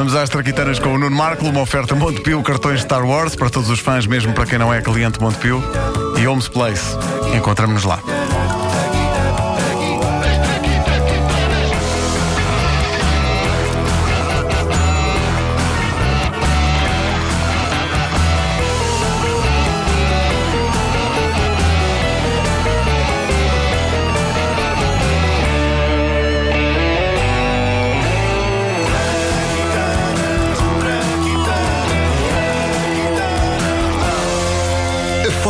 Vamos às traquitanas com o Nuno Marco, uma oferta Montepio, cartões Star Wars para todos os fãs, mesmo para quem não é cliente Montepio. E Homes Place. Encontramos-nos lá.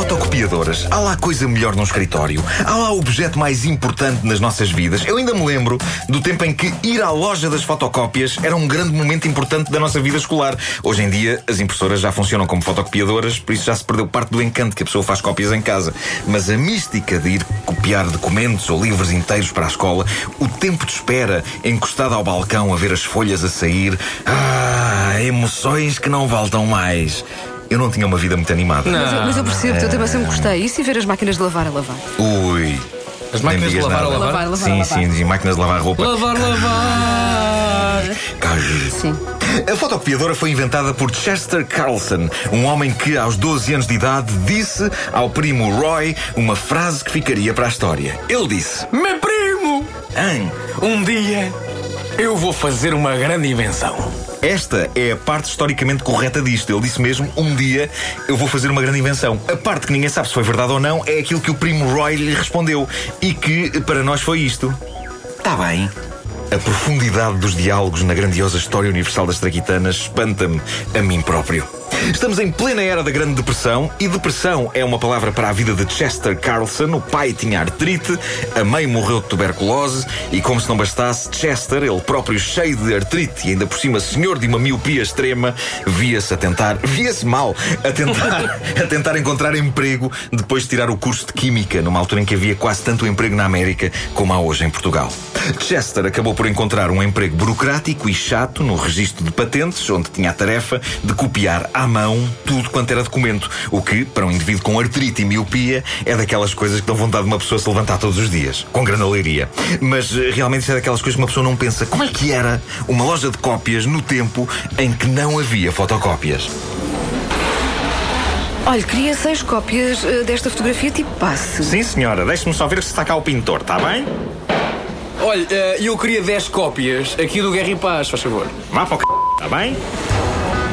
Fotocopiadoras. Há lá coisa melhor num escritório. Há lá o objeto mais importante nas nossas vidas. Eu ainda me lembro do tempo em que ir à loja das fotocópias era um grande momento importante da nossa vida escolar. Hoje em dia, as impressoras já funcionam como fotocopiadoras, por isso já se perdeu parte do encanto que a pessoa faz cópias em casa. Mas a mística de ir copiar documentos ou livros inteiros para a escola, o tempo de espera encostado ao balcão a ver as folhas a sair. Ah, emoções que não voltam mais. Eu não tinha uma vida muito animada. Mas, eu- mas eu percebo, eu também sempre gostei. Isso e ver as máquinas de lavar a lavar. Ui. As máquinas de lavar a lavar? Lavar, lavar, sim, lavar. sim, máquinas de lavar roupa. Lavar, lavar. Cage. Sim. A fotocopiadora foi inventada por Chester Carlson, um homem que, aos 12 anos de idade, disse ao primo Roy uma frase que ficaria para a história. Ele disse: Meu primo, "Hum, um dia eu vou fazer uma grande invenção. Esta é a parte historicamente correta disto. Ele disse mesmo: um dia eu vou fazer uma grande invenção. A parte que ninguém sabe se foi verdade ou não é aquilo que o primo Roy lhe respondeu. E que para nós foi isto. Está bem. A profundidade dos diálogos na grandiosa história universal das traquitanas espanta-me a mim próprio. Estamos em plena era da Grande Depressão e depressão é uma palavra para a vida de Chester Carlson. O pai tinha artrite, a mãe morreu de tuberculose e, como se não bastasse, Chester, ele próprio cheio de artrite e ainda por cima senhor de uma miopia extrema, via-se a tentar, via-se mal, a tentar, a tentar encontrar emprego depois de tirar o curso de Química, numa altura em que havia quase tanto emprego na América como há hoje em Portugal. Chester acabou por encontrar um emprego burocrático e chato no registro de patentes, onde tinha a tarefa de copiar à mão tudo quanto era documento, o que, para um indivíduo com artrite e miopia, é daquelas coisas que dão vontade de uma pessoa se levantar todos os dias, com grande alegria. Mas eh, realmente isso é daquelas coisas que uma pessoa não pensa como é que era uma loja de cópias no tempo em que não havia fotocópias. Olha, queria seis cópias eh, desta fotografia tipo passe. Sim, senhora, deixe-me só ver se está cá o pintor, está bem? Olha, eh, eu queria 10 cópias aqui do Guerra e Paz, faz favor. Vá para o c... está bem?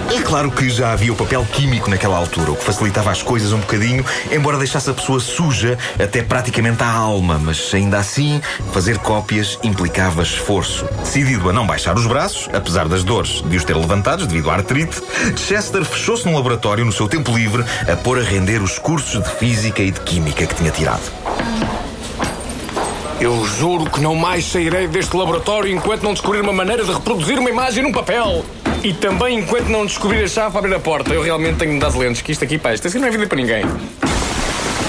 É claro que já havia o papel químico naquela altura, o que facilitava as coisas um bocadinho, embora deixasse a pessoa suja até praticamente à alma, mas ainda assim, fazer cópias implicava esforço. Decidido a não baixar os braços, apesar das dores de os ter levantados devido à artrite, Chester fechou-se num laboratório no seu tempo livre a pôr a render os cursos de física e de química que tinha tirado. Eu juro que não mais sairei deste laboratório enquanto não descobrir uma maneira de reproduzir uma imagem num papel. E também enquanto não descobrir a chave para abrir a porta. Eu realmente tenho de dar lentes, que isto aqui, pá, isto assim não é vida para ninguém.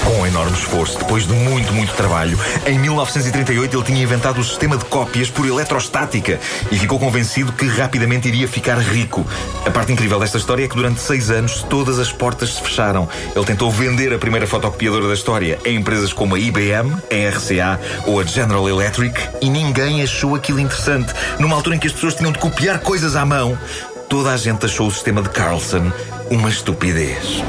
Com enorme esforço, depois de muito, muito trabalho, em 1938 ele tinha inventado o sistema de cópias por eletrostática e ficou convencido que rapidamente iria ficar rico. A parte incrível desta história é que durante seis anos todas as portas se fecharam. Ele tentou vender a primeira fotocopiadora da história a empresas como a IBM, a RCA ou a General Electric e ninguém achou aquilo interessante. Numa altura em que as pessoas tinham de copiar coisas à mão, toda a gente achou o sistema de Carlson uma estupidez.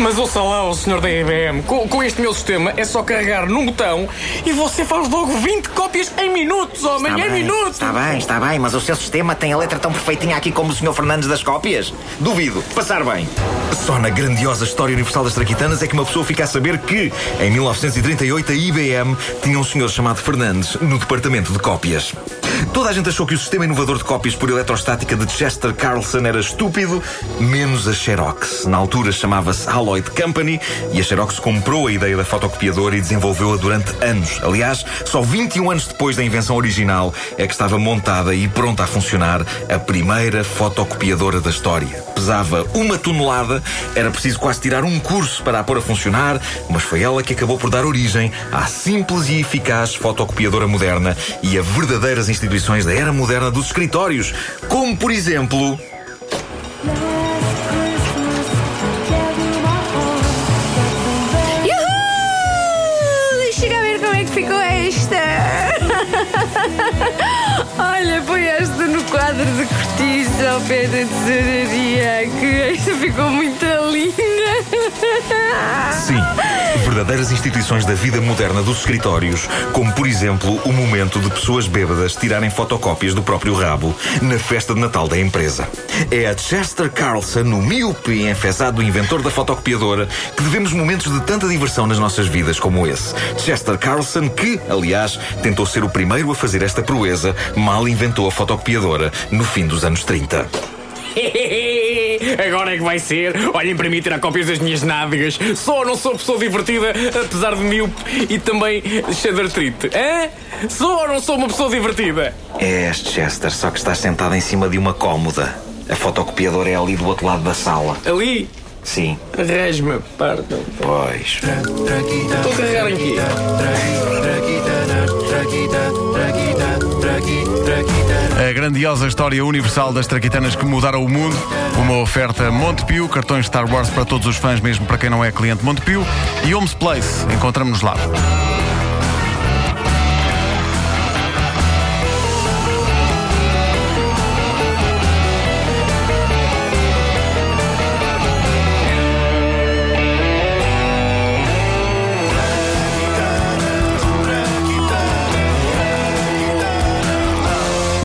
Mas ouça lá, o senhor da IBM, com, com este meu sistema é só carregar num botão e você faz logo 20 cópias em minutos, homem, em minutos! está bem, está bem, mas o seu sistema tem a letra tão perfeitinha aqui como o Sr. Fernandes das cópias? Duvido, passar bem. Só na grandiosa história universal das traquitanas é que uma pessoa fica a saber que, em 1938, a IBM tinha um senhor chamado Fernandes no departamento de cópias. Toda a gente achou que o sistema inovador de cópias por eletrostática de Chester Carlson era estúpido, menos a Xerox. Na altura chamava-se Alloyd Company e a Xerox comprou a ideia da fotocopiadora e desenvolveu-a durante anos. Aliás, só 21 anos depois da invenção original é que estava montada e pronta a funcionar a primeira fotocopiadora da história. Pesava uma tonelada, era preciso quase tirar um curso para a pôr a funcionar, mas foi ela que acabou por dar origem à simples e eficaz fotocopiadora moderna e a verdadeiras instituições da era moderna dos escritórios, como por exemplo. Ficou esta. Olha, foi esta no quadro de cortiça ao pé da tesouraria, que esta ficou muito linda. Sim, verdadeiras instituições da vida moderna dos escritórios, como por exemplo o momento de pessoas bêbadas tirarem fotocópias do próprio rabo na festa de Natal da empresa. É a Chester Carlson, o míope e enfesado inventor da fotocopiadora, que devemos momentos de tanta diversão nas nossas vidas como esse. Chester Carlson, que, aliás, tentou ser o primeiro a fazer esta proeza, mal inventou a fotocopiadora no fim dos anos 30. Agora é que vai ser. Olhem para mim tirar cópias das minhas nádegas. Ou não sou pessoa divertida, apesar de mil e também cheio de artrite? Hã? Sou ou não sou uma pessoa divertida? És, Chester, só que estás sentado em cima de uma cómoda. A fotocopiadora é ali do outro lado da sala. Ali? Sim, Resme, pardon. pois. Estou a carregar em grandiosa história universal das traquitanas que mudaram o mundo. Uma oferta Montepio, cartões Star Wars para todos os fãs, mesmo para quem não é cliente Montepio. E Homes Place. Encontramos-nos lá.